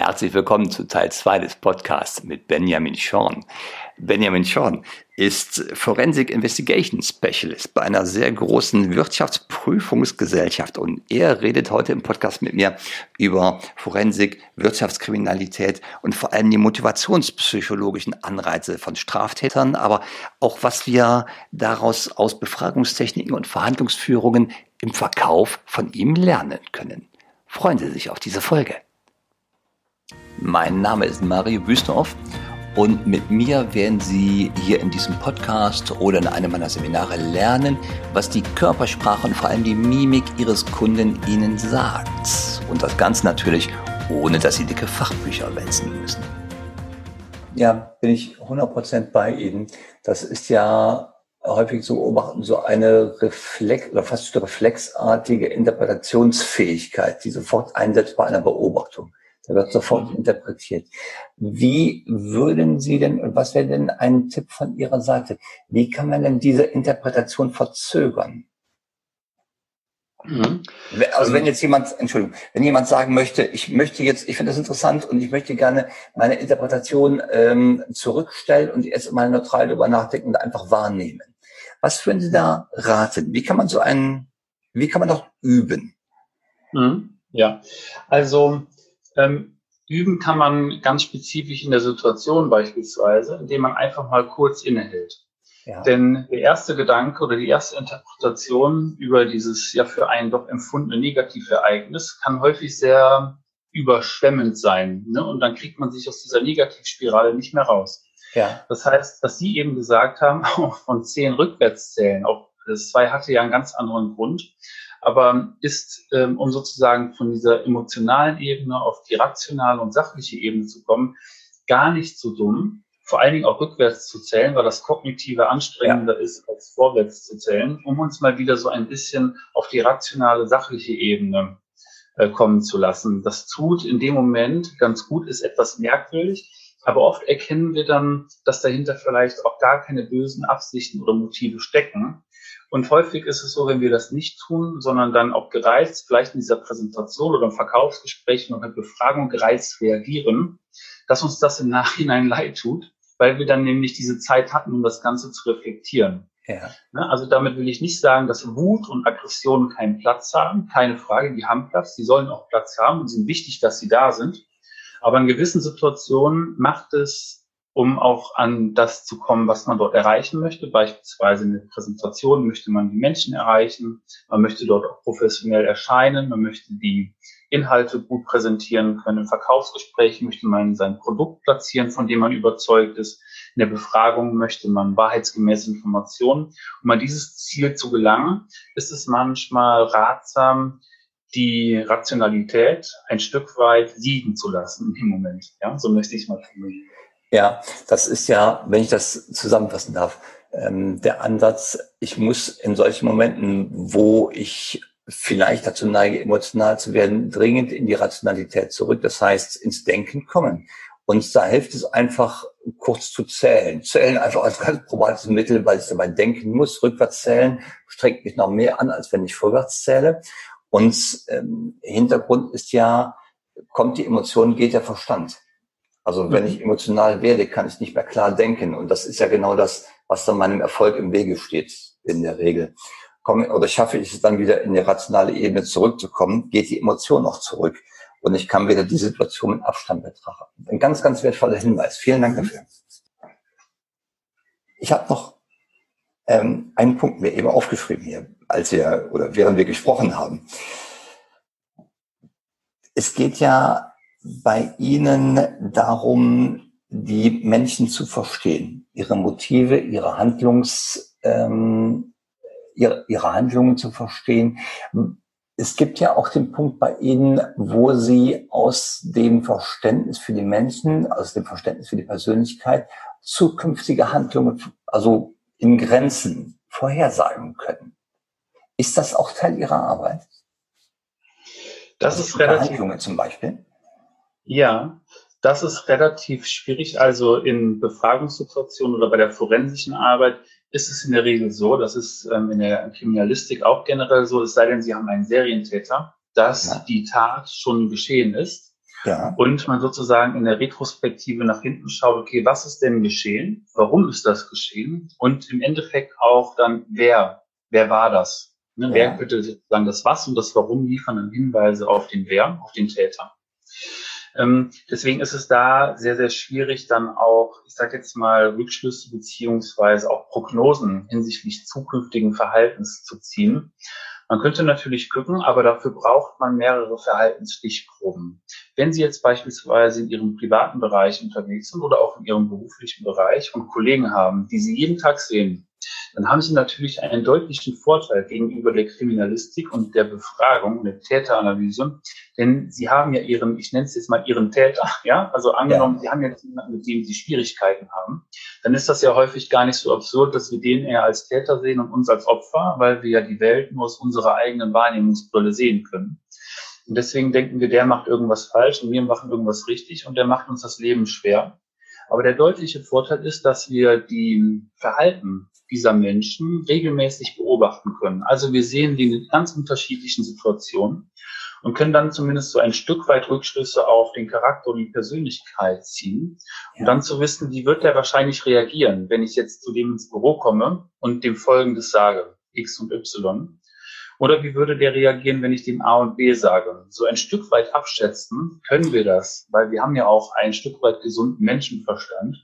Herzlich willkommen zu Teil 2 des Podcasts mit Benjamin Schorn. Benjamin Schorn ist Forensic Investigation Specialist bei einer sehr großen Wirtschaftsprüfungsgesellschaft und er redet heute im Podcast mit mir über Forensik, Wirtschaftskriminalität und vor allem die motivationspsychologischen Anreize von Straftätern, aber auch was wir daraus aus Befragungstechniken und Verhandlungsführungen im Verkauf von ihm lernen können. Freuen Sie sich auf diese Folge. Mein Name ist Mario Büstorf und mit mir werden Sie hier in diesem Podcast oder in einem meiner Seminare lernen, was die Körpersprache und vor allem die Mimik Ihres Kunden Ihnen sagt. Und das Ganze natürlich, ohne dass Sie dicke Fachbücher wälzen müssen. Ja, bin ich 100% bei Ihnen. Das ist ja häufig zu beobachten, so eine Reflex oder fast reflexartige Interpretationsfähigkeit, die sofort einsetzt bei einer Beobachtung. Da wird sofort interpretiert. Wie würden Sie denn, und was wäre denn ein Tipp von Ihrer Seite? Wie kann man denn diese Interpretation verzögern? Mhm. Also wenn jetzt jemand, Entschuldigung, wenn jemand sagen möchte, ich möchte jetzt, ich finde das interessant und ich möchte gerne meine Interpretation ähm, zurückstellen und jetzt mal neutral darüber nachdenken und einfach wahrnehmen. Was würden Sie da raten? Wie kann man so einen, wie kann man das üben? Mhm. Ja, also ähm, üben kann man ganz spezifisch in der Situation beispielsweise, indem man einfach mal kurz innehält. Ja. Denn der erste Gedanke oder die erste Interpretation über dieses ja für einen doch empfundene Negativereignis kann häufig sehr überschwemmend sein. Ne? Und dann kriegt man sich aus dieser Negativspirale nicht mehr raus. Ja. Das heißt, was Sie eben gesagt haben, auch von zehn Rückwärtszählen, auch das zwei hatte ja einen ganz anderen Grund aber ist, ähm, um sozusagen von dieser emotionalen Ebene auf die rationale und sachliche Ebene zu kommen, gar nicht so dumm, vor allen Dingen auch rückwärts zu zählen, weil das kognitive anstrengender ja. ist, als vorwärts zu zählen, um uns mal wieder so ein bisschen auf die rationale, sachliche Ebene äh, kommen zu lassen. Das tut in dem Moment ganz gut, ist etwas merkwürdig, aber oft erkennen wir dann, dass dahinter vielleicht auch gar keine bösen Absichten oder Motive stecken, und häufig ist es so, wenn wir das nicht tun, sondern dann auch gereizt, vielleicht in dieser Präsentation oder im Verkaufsgespräch oder Befragung gereizt reagieren, dass uns das im Nachhinein leid tut, weil wir dann nämlich diese Zeit hatten, um das Ganze zu reflektieren. Ja. Ne, also damit will ich nicht sagen, dass Wut und Aggression keinen Platz haben. Keine Frage, die haben Platz, die sollen auch Platz haben und sind wichtig, dass sie da sind. Aber in gewissen Situationen macht es um auch an das zu kommen, was man dort erreichen möchte. Beispielsweise in der Präsentation möchte man die Menschen erreichen, man möchte dort auch professionell erscheinen, man möchte die Inhalte gut präsentieren können. Im Verkaufsgespräch möchte man sein Produkt platzieren, von dem man überzeugt ist. In der Befragung möchte man wahrheitsgemäße Informationen. Um an dieses Ziel zu gelangen, ist es manchmal ratsam, die Rationalität ein Stück weit liegen zu lassen im Moment. Ja, so möchte ich mal formulieren. Ja, das ist ja, wenn ich das zusammenfassen darf, ähm, der Ansatz, ich muss in solchen Momenten, wo ich vielleicht dazu neige, emotional zu werden, dringend in die Rationalität zurück, das heißt ins Denken kommen. Und da hilft es einfach, kurz zu zählen. Zählen einfach als ganz probates Mittel, weil ich dabei denken muss. Rückwärts zählen strengt mich noch mehr an, als wenn ich vorwärts zähle. Und ähm, Hintergrund ist ja, kommt die Emotion, geht der Verstand. Also wenn mhm. ich emotional werde, kann ich nicht mehr klar denken. Und das ist ja genau das, was dann meinem Erfolg im Wege steht, in der Regel. Komme, oder schaffe ich es dann wieder in die rationale Ebene zurückzukommen, geht die Emotion noch zurück. Und ich kann wieder die Situation mit Abstand betrachten. Ein ganz, ganz wertvoller Hinweis. Vielen Dank dafür. Ich habe noch ähm, einen Punkt mir eben aufgeschrieben hier, als wir oder während wir gesprochen haben. Es geht ja bei Ihnen darum, die Menschen zu verstehen, ihre Motive, ihre Handlungs, ähm, ihre, ihre Handlungen zu verstehen. Es gibt ja auch den Punkt bei Ihnen, wo Sie aus dem Verständnis für die Menschen, aus dem Verständnis für die Persönlichkeit zukünftige Handlungen, also in Grenzen vorhersagen können. Ist das auch Teil Ihrer Arbeit? Das also ist relativ. Handlungen zum Beispiel? Ja, das ist relativ schwierig. Also in Befragungssituationen oder bei der forensischen Arbeit ist es in der Regel so, das ist ähm, in der Kriminalistik auch generell so, es sei denn, Sie haben einen Serientäter, dass ja. die Tat schon geschehen ist Ja. Und man sozusagen in der Retrospektive nach hinten schaut, okay, was ist denn geschehen? Warum ist das geschehen? Und im Endeffekt auch dann, wer, wer war das? Ne, ja. Wer könnte sozusagen das Was und das Warum liefern dann Hinweise auf den Wer, auf den Täter? Ähm, deswegen ist es da sehr, sehr schwierig, dann auch, ich sage jetzt mal, Rückschlüsse beziehungsweise auch Prognosen hinsichtlich zukünftigen Verhaltens zu ziehen. Man könnte natürlich gucken, aber dafür braucht man mehrere Verhaltensstichproben. Wenn Sie jetzt beispielsweise in Ihrem privaten Bereich unterwegs sind oder auch in Ihrem beruflichen Bereich und Kollegen haben, die Sie jeden Tag sehen, dann haben Sie natürlich einen deutlichen Vorteil gegenüber der Kriminalistik und der Befragung, der Täteranalyse, denn Sie haben ja Ihren, ich nenne es jetzt mal Ihren Täter, ja, also angenommen, ja. Sie haben jetzt jemanden, mit dem Sie Schwierigkeiten haben, dann ist das ja häufig gar nicht so absurd, dass wir den eher als Täter sehen und uns als Opfer, weil wir ja die Welt nur aus unserer eigenen Wahrnehmungsbrille sehen können. Und deswegen denken wir, der macht irgendwas falsch und wir machen irgendwas richtig und der macht uns das Leben schwer. Aber der deutliche Vorteil ist, dass wir die Verhalten dieser Menschen regelmäßig beobachten können. Also wir sehen die in ganz unterschiedlichen Situationen und können dann zumindest so ein Stück weit Rückschlüsse auf den Charakter und die Persönlichkeit ziehen. Und ja. dann zu wissen, wie wird der wahrscheinlich reagieren, wenn ich jetzt zu dem ins Büro komme und dem Folgendes sage, X und Y. Oder wie würde der reagieren, wenn ich dem A und B sage? So ein Stück weit abschätzen können wir das, weil wir haben ja auch ein Stück weit gesunden Menschenverstand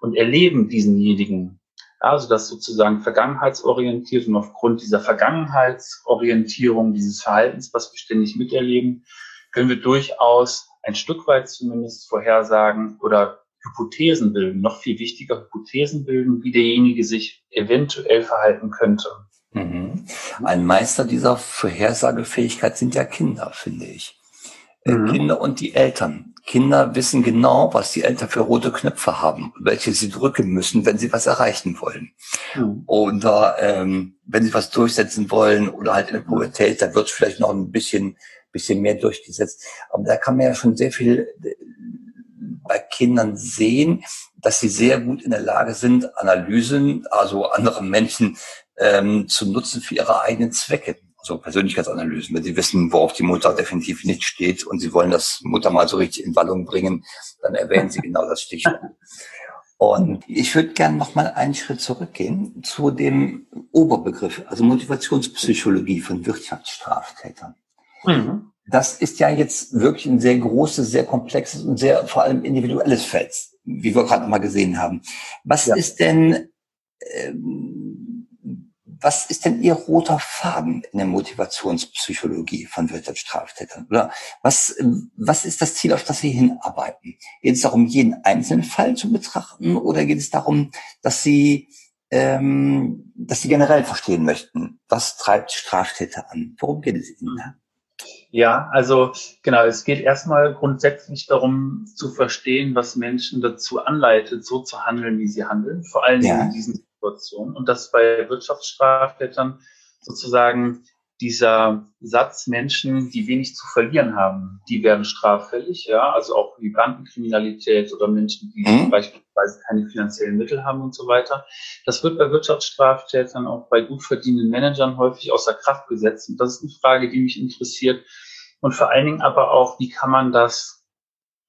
und erleben diesenjenigen also das sozusagen vergangenheitsorientiert und aufgrund dieser Vergangenheitsorientierung, dieses Verhaltens, was wir ständig miterleben, können wir durchaus ein Stück weit zumindest vorhersagen oder Hypothesen bilden, noch viel wichtiger Hypothesen bilden, wie derjenige sich eventuell verhalten könnte. Mhm. Ein Meister dieser Vorhersagefähigkeit sind ja Kinder, finde ich. Äh, mhm. Kinder und die Eltern. Kinder wissen genau, was die Eltern für rote Knöpfe haben, welche sie drücken müssen, wenn sie was erreichen wollen. Mhm. Oder ähm, wenn sie was durchsetzen wollen oder halt in der Pubertät, da wird vielleicht noch ein bisschen, bisschen mehr durchgesetzt. Aber da kann man ja schon sehr viel äh, bei Kindern sehen, dass sie sehr gut in der Lage sind, Analysen, also andere Menschen ähm, zu nutzen für ihre eigenen Zwecke so Persönlichkeitsanalysen, wenn sie wissen, worauf die Mutter definitiv nicht steht und sie wollen das Mutter mal so richtig in Wallung bringen, dann erwähnen sie genau das Stichwort. Und ich würde gerne noch mal einen Schritt zurückgehen zu dem Oberbegriff, also Motivationspsychologie von Wirtschaftsstraftätern. Mhm. Das ist ja jetzt wirklich ein sehr großes, sehr komplexes und sehr vor allem individuelles Feld, wie wir gerade mal gesehen haben. Was ja. ist denn ähm, was ist denn Ihr roter Faden in der Motivationspsychologie von Wirtschaftsstraftätern? Oder was, was ist das Ziel, auf das Sie hinarbeiten? Geht es darum, jeden einzelnen Fall zu betrachten oder geht es darum, dass Sie, ähm, dass Sie generell verstehen möchten, was treibt Straftäter an? Worum geht es Ihnen da? Ja, also genau, es geht erstmal grundsätzlich darum zu verstehen, was Menschen dazu anleitet, so zu handeln, wie sie handeln, vor allen Dingen ja. in diesen Situation und dass bei Wirtschaftsstraftätern sozusagen dieser Satz Menschen, die wenig zu verlieren haben, die werden straffällig, ja, also auch wie Bandenkriminalität oder Menschen, die mhm. beispielsweise keine finanziellen Mittel haben und so weiter. Das wird bei Wirtschaftsstraftätern auch bei gut verdienenden Managern häufig außer Kraft gesetzt. Und das ist eine Frage, die mich interessiert. Und vor allen Dingen aber auch, wie kann man das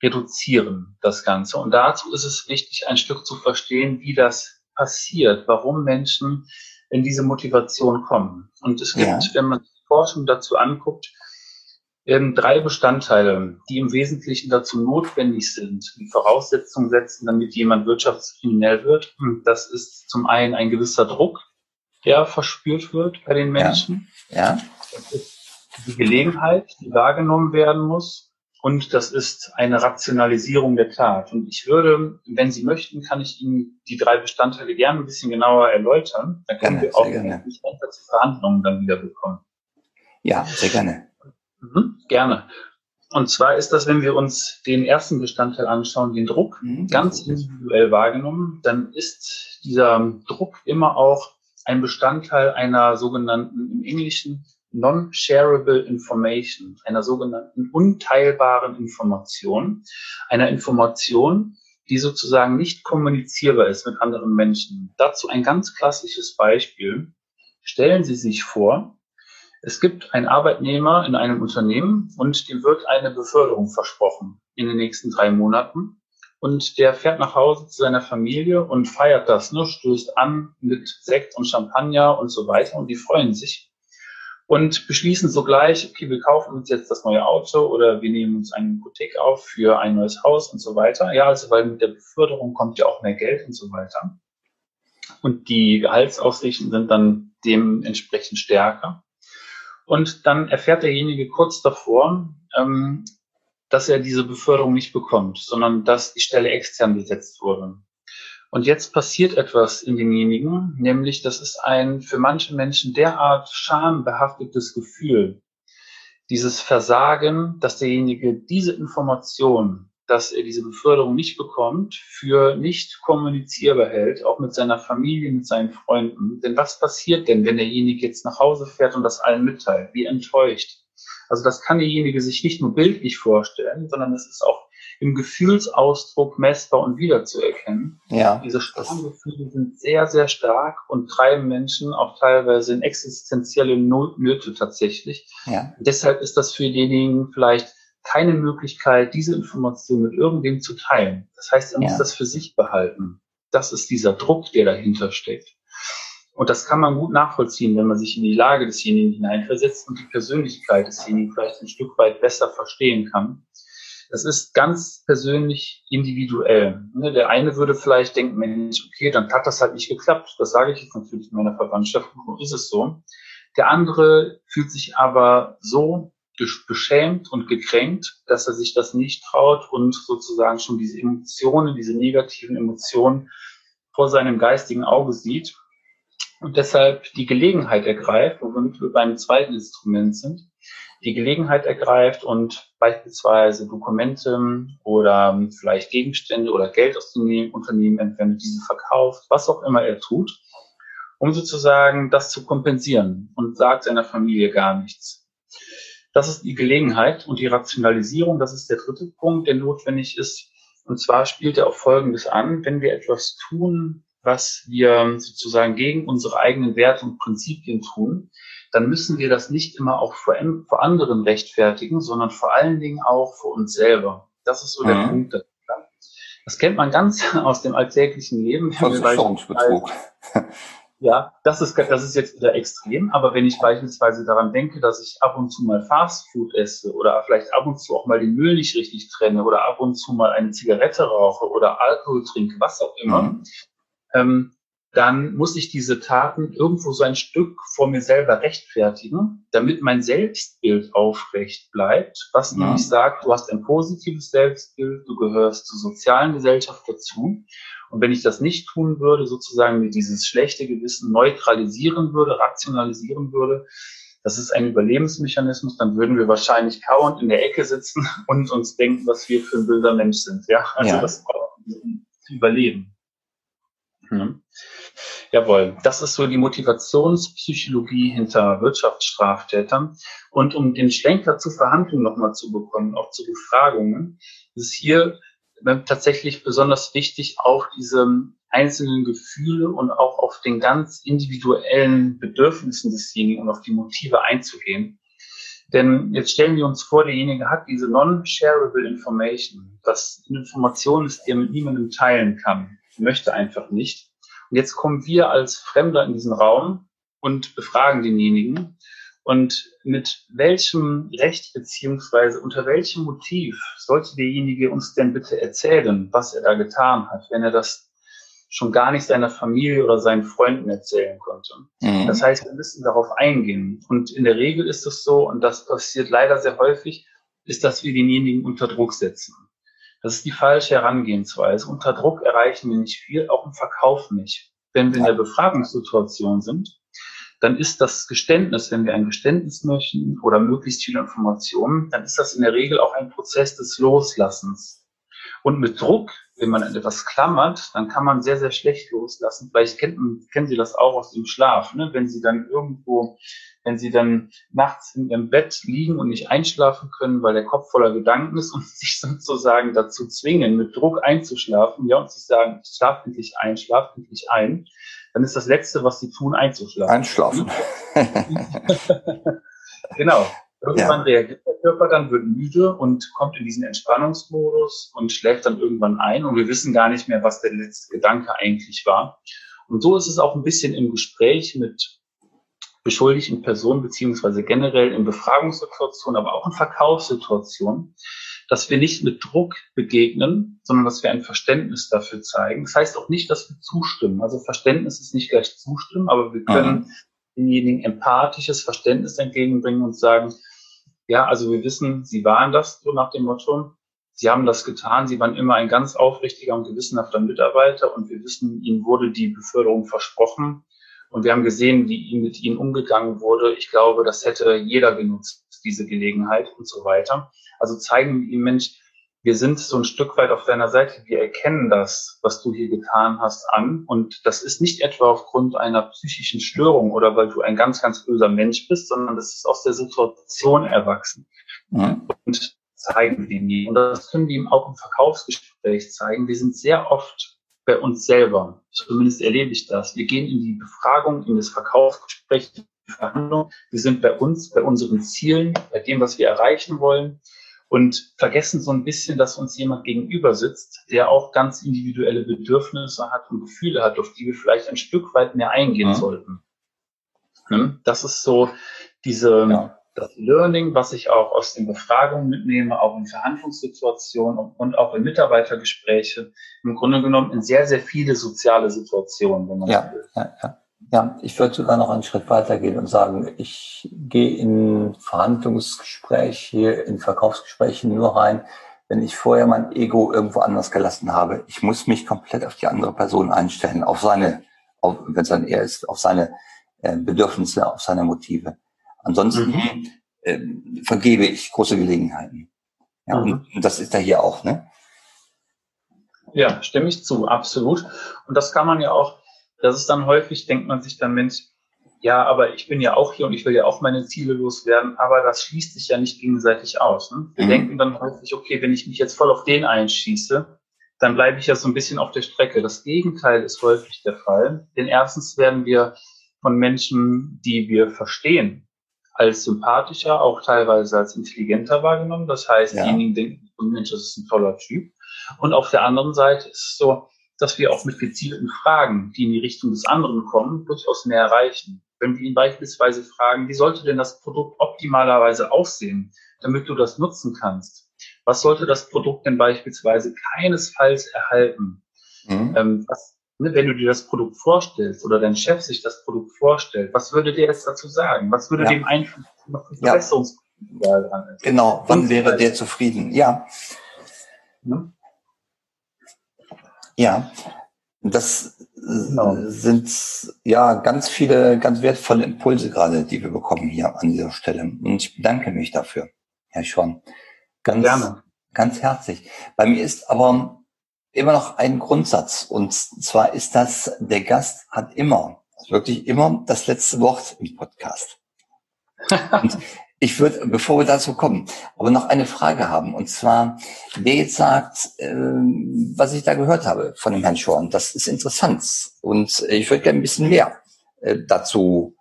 reduzieren, das Ganze? Und dazu ist es wichtig, ein Stück zu verstehen, wie das passiert, warum Menschen in diese Motivation kommen. Und es gibt, ja. wenn man die Forschung dazu anguckt, ähm, drei Bestandteile, die im Wesentlichen dazu notwendig sind, die Voraussetzungen setzen, damit jemand wirtschaftskriminell wird. Und das ist zum einen ein gewisser Druck, der verspürt wird bei den Menschen. Ja. ja. Das ist die Gelegenheit, die wahrgenommen werden muss. Und das ist eine Rationalisierung der Tat. Und ich würde, wenn Sie möchten, kann ich Ihnen die drei Bestandteile gerne ein bisschen genauer erläutern. Dann können gerne, wir auch die zu Verhandlungen dann wieder bekommen. Ja, sehr gerne. Mhm, gerne. Und zwar ist das, wenn wir uns den ersten Bestandteil anschauen, den Druck, mhm. ganz individuell wahrgenommen, dann ist dieser Druck immer auch ein Bestandteil einer sogenannten im Englischen Non-Shareable Information, einer sogenannten unteilbaren Information, einer Information, die sozusagen nicht kommunizierbar ist mit anderen Menschen. Dazu ein ganz klassisches Beispiel. Stellen Sie sich vor, Es gibt einen Arbeitnehmer in einem Unternehmen und dem wird eine Beförderung versprochen in den nächsten drei Monaten. Und der fährt nach Hause zu seiner Familie und feiert das, ne, stößt an mit Sekt und Champagner und so weiter und die freuen sich und beschließen sogleich, okay, wir kaufen uns jetzt das neue Auto oder wir nehmen uns eine Hypothek auf für ein neues Haus und so weiter. Ja, also weil mit der Beförderung kommt ja auch mehr Geld und so weiter. Und die Gehaltsaussichten sind dann dementsprechend stärker. Und dann erfährt derjenige kurz davor, ähm, dass er diese Beförderung nicht bekommt, sondern dass die Stelle extern besetzt wurde. Und jetzt passiert etwas in demjenigen, nämlich das ist ein für manche Menschen derart schambehaftetes Gefühl, dieses Versagen, dass derjenige diese Information, dass er diese Beförderung nicht bekommt, für nicht kommunizierbar hält, auch mit seiner Familie, mit seinen Freunden. Denn was passiert denn, wenn derjenige jetzt nach Hause fährt und das allen mitteilt? Wie enttäuscht? Also das kann derjenige sich nicht nur bildlich vorstellen, sondern es ist auch im Gefühlsausdruck messbar und wiederzuerkennen. Ja. Diese Schamgefühle sind sehr, sehr stark und treiben Menschen auch teilweise in existenzielle Nöte tatsächlich. Ja. Deshalb ist das für diejenigen vielleicht keine Möglichkeit, diese Information mit irgendwem zu teilen. Das heißt, er muss das für sich behalten. Das ist dieser Druck, der dahinter steckt. Und das kann man gut nachvollziehen, wenn man sich in die Lage desjenigen hineinversetzt und die Persönlichkeit desjenigen vielleicht ein Stück weit besser verstehen kann. Das ist ganz persönlich individuell. Ne, der eine würde vielleicht denken, Mensch, okay, dann hat das halt nicht geklappt. Das sage ich jetzt natürlich meiner Verwandtschaft, so ist es so. Der andere fühlt sich aber so beschämt und gekränkt, dass er sich das nicht traut und sozusagen schon diese Emotionen, diese negativen Emotionen vor seinem geistigen Auge sieht und deshalb die Gelegenheit ergreift, womit wir beim zweiten Instrument sind, die Gelegenheit ergreift und beispielsweise Dokumente oder vielleicht Gegenstände oder Geld aus dem Unternehmen entwendet, diese verkauft, was auch immer er tut, um sozusagen das zu kompensieren und sagt seiner Familie gar nichts. Das ist die Gelegenheit und die Rationalisierung, das ist der dritte Punkt, der notwendig ist. Und zwar spielt er auf Folgendes an, wenn wir etwas tun, was wir sozusagen gegen unsere eigenen Werte und Prinzipien tun, dann müssen wir das nicht immer auch vor, vor anderen rechtfertigen, sondern vor allen Dingen auch vor uns selber. Das ist so der mhm. Punkt. Das kennt man ganz aus dem alltäglichen Leben. Versicherungsbetrug. Ja, das ist, das ist jetzt wieder extrem, aber wenn ich beispielsweise daran denke, dass ich ab und zu mal Fastfood esse oder vielleicht ab und zu auch mal den Müll nicht richtig trenne oder ab und zu mal eine Zigarette rauche oder Alkohol trinke, was auch immer, mhm. ähm, dann muss ich diese Taten irgendwo so ein Stück vor mir selber rechtfertigen, damit mein Selbstbild aufrecht bleibt, was ja. nämlich sagt, du hast ein positives Selbstbild, du gehörst zur sozialen Gesellschaft dazu. Und wenn ich das nicht tun würde, sozusagen mir dieses schlechte Gewissen neutralisieren würde, rationalisieren würde, das ist ein Überlebensmechanismus, dann würden wir wahrscheinlich kauernd in der Ecke sitzen und uns denken, was wir für ein böser Mensch sind. Ja, also ja. das braucht zu überleben. Hm. Jawohl, das ist so die Motivationspsychologie hinter Wirtschaftsstraftätern. Und um den Schlenker zur Verhandlung nochmal zu bekommen, auch zu Befragungen, ist hier tatsächlich besonders wichtig, auch diese einzelnen Gefühle und auch auf den ganz individuellen Bedürfnissen desjenigen und auf die Motive einzugehen. Denn jetzt stellen wir uns vor, derjenige hat diese non-shareable information, das Information ist, die er mit niemandem teilen kann möchte einfach nicht. Und jetzt kommen wir als Fremder in diesen Raum und befragen denjenigen. Und mit welchem Recht beziehungsweise unter welchem Motiv sollte derjenige uns denn bitte erzählen, was er da getan hat, wenn er das schon gar nicht seiner Familie oder seinen Freunden erzählen konnte. Mhm. Das heißt, wir müssen darauf eingehen. Und in der Regel ist es so, und das passiert leider sehr häufig, ist, dass wir denjenigen unter Druck setzen. Das ist die falsche Herangehensweise. Unter Druck erreichen wir nicht viel, auch im Verkauf nicht. Wenn wir in der Befragungssituation sind, dann ist das Geständnis, wenn wir ein Geständnis möchten oder möglichst viele Informationen, dann ist das in der Regel auch ein Prozess des Loslassens. Und mit Druck, wenn man an etwas klammert, dann kann man sehr, sehr schlecht loslassen. Vielleicht kennen, kennen Sie das auch aus dem Schlaf, ne? wenn Sie dann irgendwo wenn sie dann nachts in ihrem Bett liegen und nicht einschlafen können, weil der Kopf voller Gedanken ist und sich sozusagen dazu zwingen, mit Druck einzuschlafen, ja, und sich sagen, schlaf endlich ein, schlaf endlich ein, dann ist das Letzte, was sie tun, einzuschlafen. Einschlafen. genau. Irgendwann ja. reagiert der Körper dann, wird müde und kommt in diesen Entspannungsmodus und schläft dann irgendwann ein und wir wissen gar nicht mehr, was der letzte Gedanke eigentlich war. Und so ist es auch ein bisschen im Gespräch mit beschuldigten Personen beziehungsweise generell in Befragungssituationen, aber auch in Verkaufssituationen, dass wir nicht mit Druck begegnen, sondern dass wir ein Verständnis dafür zeigen. Das heißt auch nicht, dass wir zustimmen. Also Verständnis ist nicht gleich zustimmen, aber wir können mhm. denjenigen empathisches Verständnis entgegenbringen und sagen, ja, also wir wissen, Sie waren das, so nach dem Motto. Sie haben das getan. Sie waren immer ein ganz aufrichtiger und gewissenhafter Mitarbeiter und wir wissen, Ihnen wurde die Beförderung versprochen. Und wir haben gesehen, wie mit ihnen umgegangen wurde. Ich glaube, das hätte jeder genutzt, diese Gelegenheit und so weiter. Also zeigen ihm, Mensch, wir sind so ein Stück weit auf deiner Seite. Wir erkennen das, was du hier getan hast, an. Und das ist nicht etwa aufgrund einer psychischen Störung oder weil du ein ganz, ganz böser Mensch bist, sondern das ist aus der Situation erwachsen. Mhm. Und zeigen wir ihm. Und das können wir ihm auch im Verkaufsgespräch zeigen. Wir sind sehr oft bei uns selber. Zumindest erlebe ich das. Wir gehen in die Befragung, in das Verkaufsgespräch, die Verhandlung. Wir sind bei uns, bei unseren Zielen, bei dem, was wir erreichen wollen und vergessen so ein bisschen, dass uns jemand gegenüber sitzt, der auch ganz individuelle Bedürfnisse hat und Gefühle hat, auf die wir vielleicht ein Stück weit mehr eingehen mhm. sollten. Hm? Das ist so diese, ja das Learning, was ich auch aus den Befragungen mitnehme, auch in Verhandlungssituationen und auch in Mitarbeitergespräche, im Grunde genommen in sehr, sehr viele soziale Situationen, wenn man ja, so will. Ja, ja. Ja, ich würde sogar noch einen Schritt weiter gehen und sagen, ich gehe in Verhandlungsgespräche, in Verkaufsgespräche nur rein, wenn ich vorher mein Ego irgendwo anders gelassen habe. Ich muss mich komplett auf die andere Person einstellen, auf seine, wenn es dann er ist, auf seine äh, Bedürfnisse, auf seine Motive. Ansonsten mhm. äh, vergebe ich große Gelegenheiten. Ja, mhm. und, das ist da hier auch, ne? Ja, stimme ich zu, absolut. Und das kann man ja auch, das ist dann häufig, denkt man sich dann, Mensch, ja, aber ich bin ja auch hier und ich will ja auch meine Ziele loswerden, aber das schließt sich ja nicht gegenseitig aus. Ne? Wir mhm. denken dann häufig, okay, wenn ich mich jetzt voll auf den einschieße, dann bleibe ich ja so ein bisschen auf der Strecke. Das Gegenteil ist häufig der Fall. Denn erstens werden wir von Menschen, die wir verstehen, als sympathischer, auch teilweise als intelligenter wahrgenommen. Das heißt, ja. diejenigen denken, Mensch, das ist ein toller Typ. Und auf der anderen Seite ist es so, dass wir auch mit gezielten Fragen, die in die Richtung des anderen kommen, durchaus mehr erreichen. Wenn wir ihn beispielsweise fragen, wie sollte denn das Produkt optimalerweise aussehen, damit du das nutzen kannst? Was sollte das Produkt denn beispielsweise keinesfalls erhalten? Mhm. Ähm, was Ne, wenn du dir das Produkt vorstellst oder dein Chef sich das Produkt vorstellt, was würde der jetzt dazu sagen? Was würde ja. dem Einfluss noch Verbesserungspotenzial ja. Genau, wann wäre der zufrieden? Ja. ja. Ja, das genau. sind ja ganz viele, ganz wertvolle Impulse gerade, die wir bekommen hier an dieser Stelle. Und ich bedanke mich dafür, Herr Schorn. Ganz, Gerne. ganz herzlich. Bei mir ist aber immer noch einen Grundsatz. Und zwar ist das, der Gast hat immer, wirklich immer das letzte Wort im Podcast. Und ich würde, bevor wir dazu kommen, aber noch eine Frage haben. Und zwar, wer jetzt sagt, äh, was ich da gehört habe von dem Herrn Schorn, das ist interessant. Und ich würde gerne ein bisschen mehr äh, dazu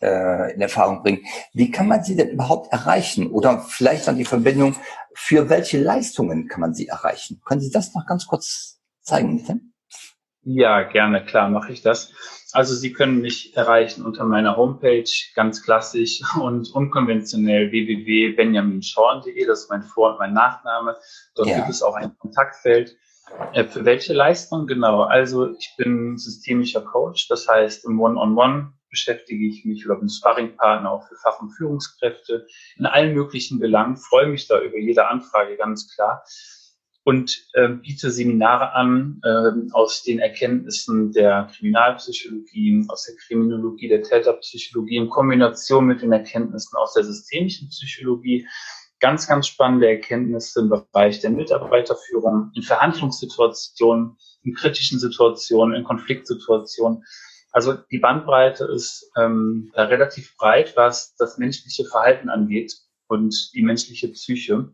äh, in Erfahrung bringen. Wie kann man sie denn überhaupt erreichen? Oder vielleicht dann die Verbindung für welche Leistungen kann man sie erreichen? Können Sie das noch ganz kurz zeigen, bitte? Ja, gerne, klar, mache ich das. Also Sie können mich erreichen unter meiner Homepage, ganz klassisch und unkonventionell www.benjaminschorn.de, das ist mein Vor- und mein Nachname. Dort ja. gibt es auch ein Kontaktfeld. Äh, für welche Leistung genau? Also ich bin systemischer Coach, das heißt im One-on-One -on -One beschäftige ich mich oder bin Sparringpartner auch für Fach- und Führungskräfte in allen möglichen Belangen, freue mich da über jede Anfrage ganz klar und äh, biete Seminare an äh, aus den Erkenntnissen der Kriminalpsychologie, aus der Kriminologie, der Täterpsychologie in Kombination mit den Erkenntnissen aus der systemischen Psychologie. Ganz, ganz spannende Erkenntnisse im Bereich der Mitarbeiterführung, in Verhandlungssituationen, in kritischen Situationen, in Konfliktsituationen. Also die Bandbreite ist ähm, relativ breit, was das menschliche Verhalten angeht und die menschliche Psyche.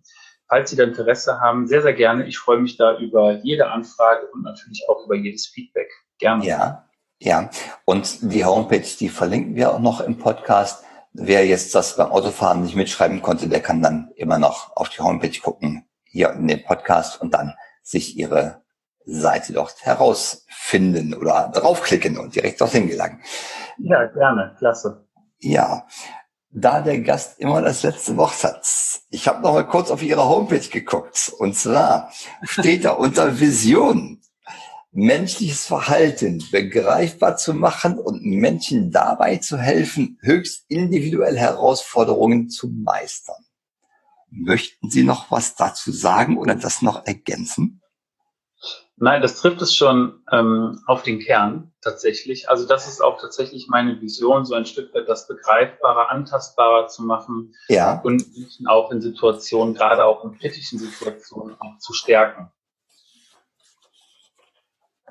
Falls Sie da Interesse haben, sehr, sehr gerne. Ich freue mich da über jede Anfrage und natürlich auch über jedes Feedback. Gerne. Ja, ja. Und die Homepage, die verlinken wir auch noch im Podcast wer jetzt das beim Autofahren nicht mitschreiben konnte, der kann dann immer noch auf die Homepage gucken, hier in den Podcast und dann sich ihre Seite dort herausfinden oder draufklicken und direkt dorthin gelangen. Ja, gerne, klasse. Ja, da der Gast immer das letzte Wort hat. Ich habe noch mal kurz auf Ihre Homepage geguckt. Und zwar steht da unter Vision menschliches Verhalten begreifbar zu machen und Menschen dabei zu helfen, höchst individuelle Herausforderungen zu meistern. Möchten Sie noch was dazu sagen oder das noch ergänzen? Nein, das trifft es schon ähm, auf den Kern tatsächlich. Also das ist auch tatsächlich meine Vision, so ein Stück weit das Begreifbare, Antastbarer zu machen ja. und auch in Situationen, gerade auch in kritischen Situationen, auch zu stärken.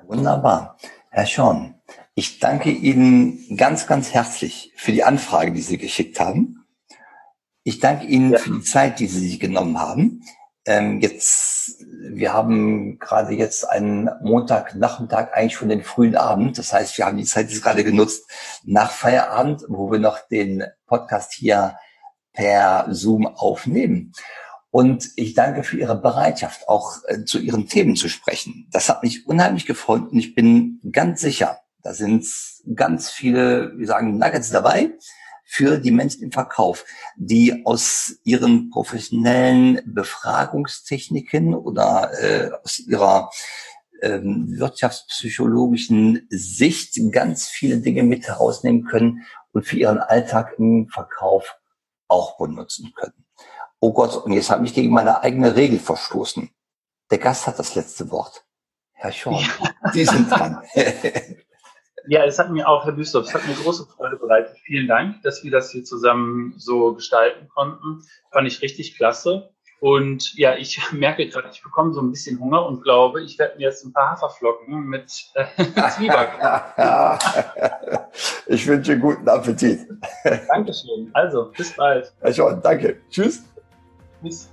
Wunderbar. Herr Schorn, ich danke Ihnen ganz, ganz herzlich für die Anfrage, die Sie geschickt haben. Ich danke Ihnen ja. für die Zeit, die Sie sich genommen haben. Ähm, jetzt, wir haben gerade jetzt einen Montagnachmittag, eigentlich schon den frühen Abend. Das heißt, wir haben die Zeit jetzt gerade genutzt nach Feierabend, wo wir noch den Podcast hier per Zoom aufnehmen. Und ich danke für Ihre Bereitschaft, auch äh, zu Ihren Themen zu sprechen. Das hat mich unheimlich gefreut und ich bin ganz sicher, da sind ganz viele, wir sagen, Nuggets dabei, für die Menschen im Verkauf, die aus ihren professionellen Befragungstechniken oder äh, aus ihrer ähm, wirtschaftspsychologischen Sicht ganz viele Dinge mit herausnehmen können und für ihren Alltag im Verkauf auch benutzen können. Oh Gott, und jetzt habe ich gegen meine eigene Regel verstoßen. Der Gast hat das letzte Wort. Herr Schorn, ja. Sie sind dran. Ja, es hat mir auch, Herr Büstorf, es hat mir große Freude bereitet. Vielen Dank, dass wir das hier zusammen so gestalten konnten. Fand ich richtig klasse. Und ja, ich merke gerade, ich bekomme so ein bisschen Hunger und glaube, ich werde mir jetzt ein paar Haferflocken mit äh, Zwieback. ich wünsche guten Appetit. Dankeschön. Also, bis bald. Ja, schon, danke. Tschüss. Tschüss.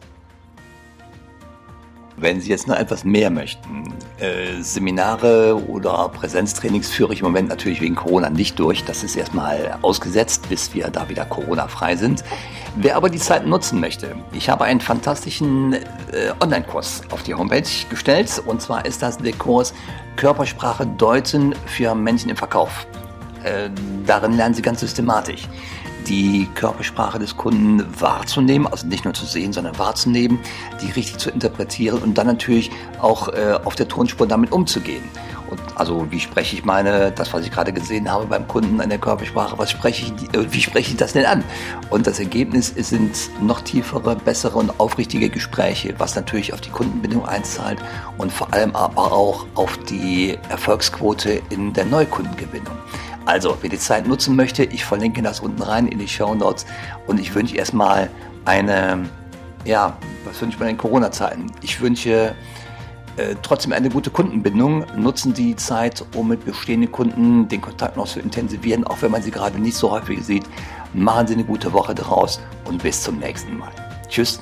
Wenn Sie jetzt noch etwas mehr möchten, äh, Seminare oder Präsenztrainings führe ich im Moment natürlich wegen Corona nicht durch. Das ist erstmal ausgesetzt, bis wir da wieder Corona-frei sind. Wer aber die Zeit nutzen möchte, ich habe einen fantastischen äh, Online-Kurs auf die Homepage gestellt. Und zwar ist das der Kurs Körpersprache deuten für Menschen im Verkauf. Äh, darin lernen Sie ganz systematisch die Körpersprache des Kunden wahrzunehmen, also nicht nur zu sehen, sondern wahrzunehmen, die richtig zu interpretieren und dann natürlich auch äh, auf der Tonspur damit umzugehen. Und also wie spreche ich meine, das was ich gerade gesehen habe beim Kunden an der Körpersprache, was spreche ich, äh, wie spreche ich das denn an? Und das Ergebnis sind noch tiefere, bessere und aufrichtige Gespräche, was natürlich auf die Kundenbindung einzahlt und vor allem aber auch auf die Erfolgsquote in der Neukundengewinnung. Also, wer die Zeit nutzen möchte, ich verlinke das unten rein in die Show Notes und ich wünsche erstmal eine, ja, was wünsche ich mir in Corona-Zeiten? Ich wünsche äh, trotzdem eine gute Kundenbindung. Nutzen die Zeit, um mit bestehenden Kunden den Kontakt noch zu intensivieren, auch wenn man sie gerade nicht so häufig sieht. Machen Sie eine gute Woche draus und bis zum nächsten Mal. Tschüss.